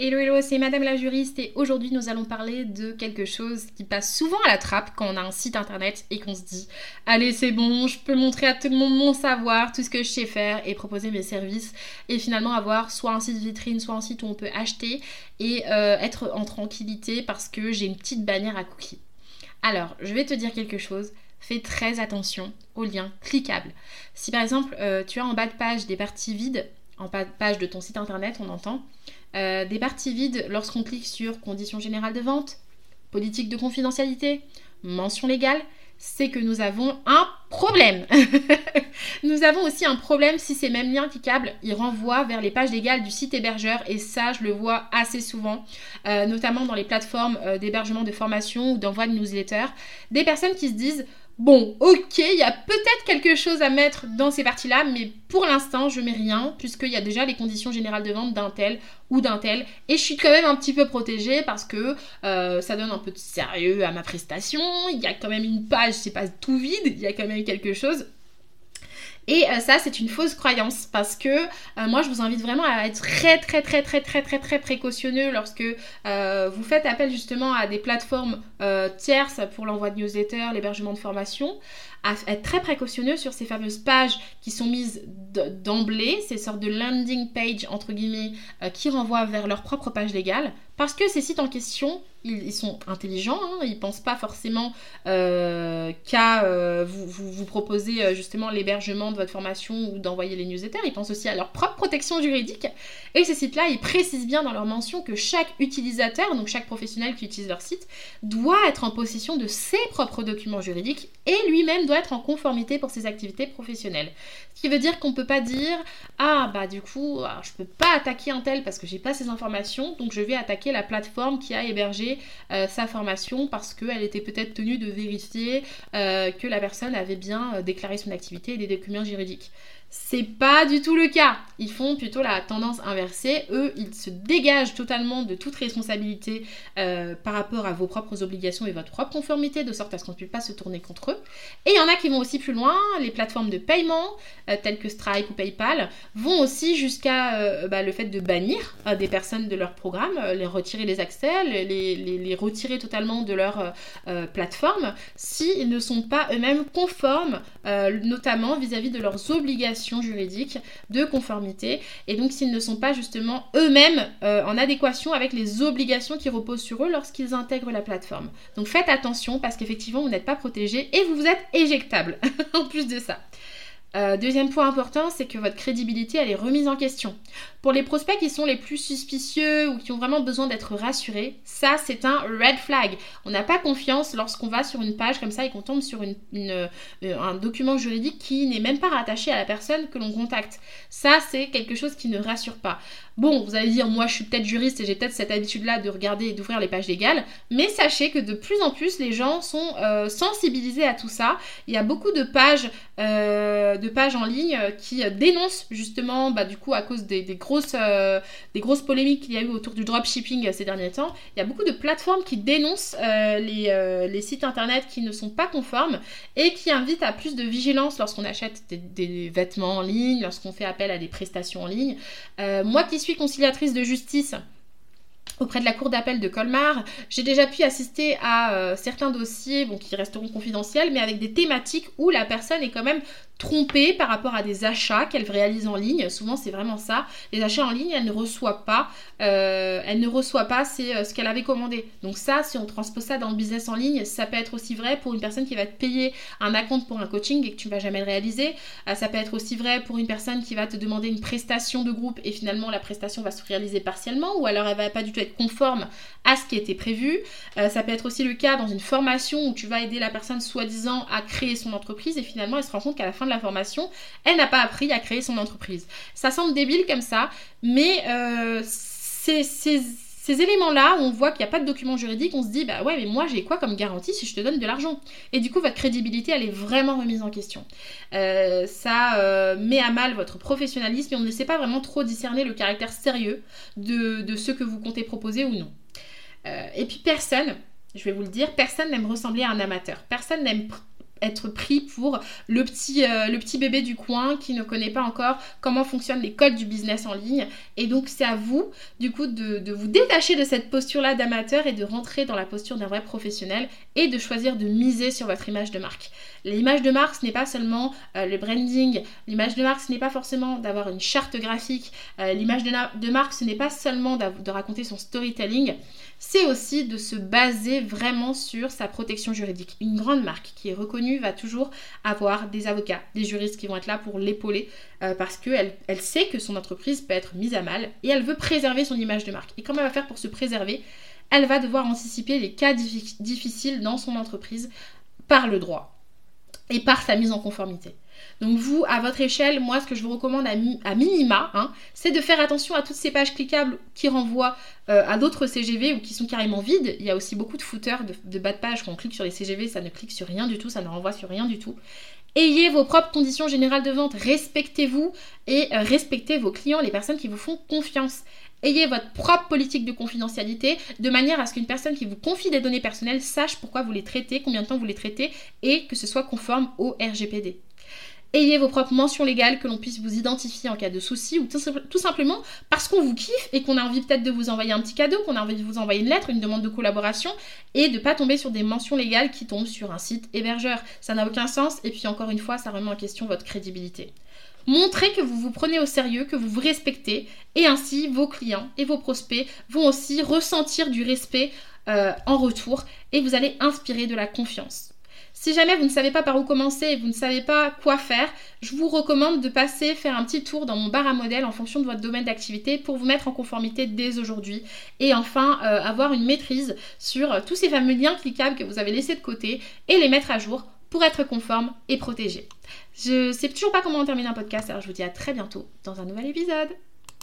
Hello hello, c'est Madame la juriste et aujourd'hui nous allons parler de quelque chose qui passe souvent à la trappe quand on a un site internet et qu'on se dit allez c'est bon, je peux montrer à tout le monde mon savoir, tout ce que je sais faire et proposer mes services et finalement avoir soit un site vitrine, soit un site où on peut acheter et euh, être en tranquillité parce que j'ai une petite bannière à cookies. Alors, je vais te dire quelque chose, fais très attention aux liens cliquables. Si par exemple euh, tu as en bas de page des parties vides, page de ton site internet on entend, euh, des parties vides lorsqu'on clique sur conditions générales de vente, politique de confidentialité, mention légale, c'est que nous avons un problème. nous avons aussi un problème si ces mêmes liens cliquables, ils renvoient vers les pages légales du site hébergeur et ça, je le vois assez souvent, euh, notamment dans les plateformes euh, d'hébergement de formation ou d'envoi de newsletter. Des personnes qui se disent Bon, ok, il y a peut-être quelque chose à mettre dans ces parties-là, mais pour l'instant, je mets rien, puisqu'il y a déjà les conditions générales de vente d'un tel ou d'un tel, et je suis quand même un petit peu protégée parce que euh, ça donne un peu de sérieux à ma prestation, il y a quand même une page, c'est pas tout vide, il y a quand même quelque chose. Et euh, ça, c'est une fausse croyance parce que euh, moi, je vous invite vraiment à être très, très, très, très, très, très, très précautionneux lorsque euh, vous faites appel justement à des plateformes tierces pour l'envoi de newsletters, l'hébergement de formation, à être très précautionneux sur ces fameuses pages qui sont mises d'emblée, ces sortes de landing page entre guillemets qui renvoient vers leur propre page légale, parce que ces sites en question, ils, sont intelligents, hein, ils pensent pas forcément euh, qu'à euh, vous, vous, proposer euh, justement l'hébergement de votre formation ou d'envoyer les newsletters, ils pensent aussi à leur propre protection juridique. Et ces sites-là, ils précisent bien dans leur mention que chaque utilisateur, donc chaque professionnel qui utilise leur site, doit être en possession de ses propres documents juridiques et lui-même doit être en conformité pour ses activités professionnelles. Ce qui veut dire qu'on ne peut pas dire ah bah du coup ah, je peux pas attaquer un tel parce que j'ai pas ces informations, donc je vais attaquer la plateforme qui a hébergé euh, sa formation parce qu'elle était peut-être tenue de vérifier euh, que la personne avait bien euh, déclaré son activité et des documents juridiques. C'est pas du tout le cas. Ils font plutôt la tendance inversée. Eux, ils se dégagent totalement de toute responsabilité euh, par rapport à vos propres obligations et votre propre conformité, de sorte à ce qu'on ne puisse pas se tourner contre eux. Et il y en a qui vont aussi plus loin. Les plateformes de paiement, euh, telles que Stripe ou PayPal, vont aussi jusqu'à euh, bah, le fait de bannir des personnes de leur programme, les retirer les accès, les, retirer totalement de leur plateforme, s'ils ne sont pas eux-mêmes conformes, notamment vis-à-vis -vis de leurs obligations juridiques de conformité et donc s'ils ne sont pas justement eux-mêmes euh, en adéquation avec les obligations qui reposent sur eux lorsqu'ils intègrent la plateforme. Donc faites attention parce qu'effectivement vous n'êtes pas protégé et vous vous êtes éjectable en plus de ça. Euh, deuxième point important, c'est que votre crédibilité, elle est remise en question. Pour les prospects qui sont les plus suspicieux ou qui ont vraiment besoin d'être rassurés, ça, c'est un red flag. On n'a pas confiance lorsqu'on va sur une page comme ça et qu'on tombe sur euh, un document juridique qui n'est même pas rattaché à la personne que l'on contacte. Ça, c'est quelque chose qui ne rassure pas. Bon, vous allez dire, moi je suis peut-être juriste et j'ai peut-être cette habitude-là de regarder et d'ouvrir les pages légales, mais sachez que de plus en plus les gens sont euh, sensibilisés à tout ça. Il y a beaucoup de pages, euh, de pages en ligne qui dénoncent justement, bah, du coup, à cause des, grosses, euh, des grosses polémiques qu'il y a eu autour du dropshipping ces derniers temps, il y a beaucoup de plateformes qui dénoncent les, les, sites internet qui ne sont pas conformes et qui invitent à plus de vigilance lorsqu'on achète des, des, vêtements en ligne, lorsqu'on fait appel à des prestations en ligne. moi qui suis conciliatrice de justice auprès de la cour d'appel de Colmar. J'ai déjà pu assister à euh, certains dossiers qui resteront confidentiels, mais avec des thématiques où la personne est quand même trompée par rapport à des achats qu'elle réalise en ligne. Souvent, c'est vraiment ça. Les achats en ligne, elle ne reçoit pas, euh, ne pas euh, ce qu'elle avait commandé. Donc ça, si on transpose ça dans le business en ligne, ça peut être aussi vrai pour une personne qui va te payer un acompte pour un coaching et que tu ne vas jamais le réaliser. ça peut être aussi vrai pour une personne qui va te demander une prestation de groupe et finalement la prestation va se réaliser partiellement ou alors elle va pas du tout être conforme à ce qui était prévu. Euh, ça peut être aussi le cas dans une formation où tu vas aider la personne soi-disant à créer son entreprise et finalement elle se rend compte qu'à la fin la formation, elle n'a pas appris à créer son entreprise. Ça semble débile comme ça, mais euh, ces éléments-là, on voit qu'il n'y a pas de document juridique, on se dit, bah ouais, mais moi j'ai quoi comme garantie si je te donne de l'argent? Et du coup, votre crédibilité, elle est vraiment remise en question. Euh, ça euh, met à mal votre professionnalisme et on ne sait pas vraiment trop discerner le caractère sérieux de, ce que vous comptez proposer ou non. Et puis personne, je vais vous le dire, personne n'aime ressembler à un amateur. Personne n'aime être pris pour le petit, euh, le petit bébé du coin qui ne connaît pas encore comment fonctionnent les codes du business en ligne. Et donc c'est à vous du coup de, vous détacher de cette posture-là d'amateur et de rentrer dans la posture d'un vrai professionnel et de choisir de miser sur votre image de marque. L'image de marque, ce n'est pas seulement euh, le branding, l'image de marque, ce n'est pas forcément d'avoir une charte graphique, euh, l'image de, de, marque, ce n'est pas seulement de raconter son storytelling, c'est aussi de se baser vraiment sur sa protection juridique. Une grande marque qui est reconnue va toujours avoir des avocats, des juristes qui vont être là pour l'épauler euh, parce qu'elle elle sait que son entreprise peut être mise à mal et elle veut préserver son image de marque. Et comment elle va faire pour se préserver Elle va devoir anticiper les cas difficiles dans son entreprise par le droit et par sa mise en conformité. Donc vous, à votre échelle, moi, ce que je vous recommande à, minima, hein, c'est de faire attention à toutes ces pages cliquables qui renvoient euh, à d'autres CGV ou qui sont carrément vides. Il y a aussi beaucoup de footers, de, bas de page, quand on clique sur les CGV, ça ne clique sur rien du tout, ça ne renvoie sur rien du tout. Ayez vos propres conditions générales de vente, respectez-vous et euh, respectez vos clients, les personnes qui vous font confiance. Ayez votre propre politique de confidentialité de manière à ce qu'une personne qui vous confie des données personnelles sache pourquoi vous les traitez, combien de temps vous les traitez et que ce soit conforme au RGPD. Ayez vos propres mentions légales, que l'on puisse vous identifier en cas de souci, ou tout simplement parce qu'on vous kiffe et qu'on a envie peut-être de vous envoyer un petit cadeau, qu'on a envie de vous envoyer une lettre, une demande de collaboration, et de ne pas tomber sur des mentions légales qui tombent sur un site hébergeur. Ça n'a aucun sens, et puis encore une fois, ça remet en question votre crédibilité. Montrez que vous vous prenez au sérieux, que vous vous respectez, et ainsi vos clients et vos prospects vont aussi ressentir du respect euh, en retour, et vous allez inspirer de la confiance. Si jamais vous ne savez pas par où commencer et vous ne savez pas quoi faire, je vous recommande de passer faire un petit tour dans mon bar à modèle en fonction de votre domaine d'activité pour vous mettre en conformité dès aujourd'hui et enfin euh, avoir une maîtrise sur euh, tous ces fameux liens cliquables que vous avez laissés de côté et les mettre à jour pour être conforme et protégé. Je sais toujours pas comment terminer un podcast, alors je vous dis à très bientôt dans un nouvel épisode.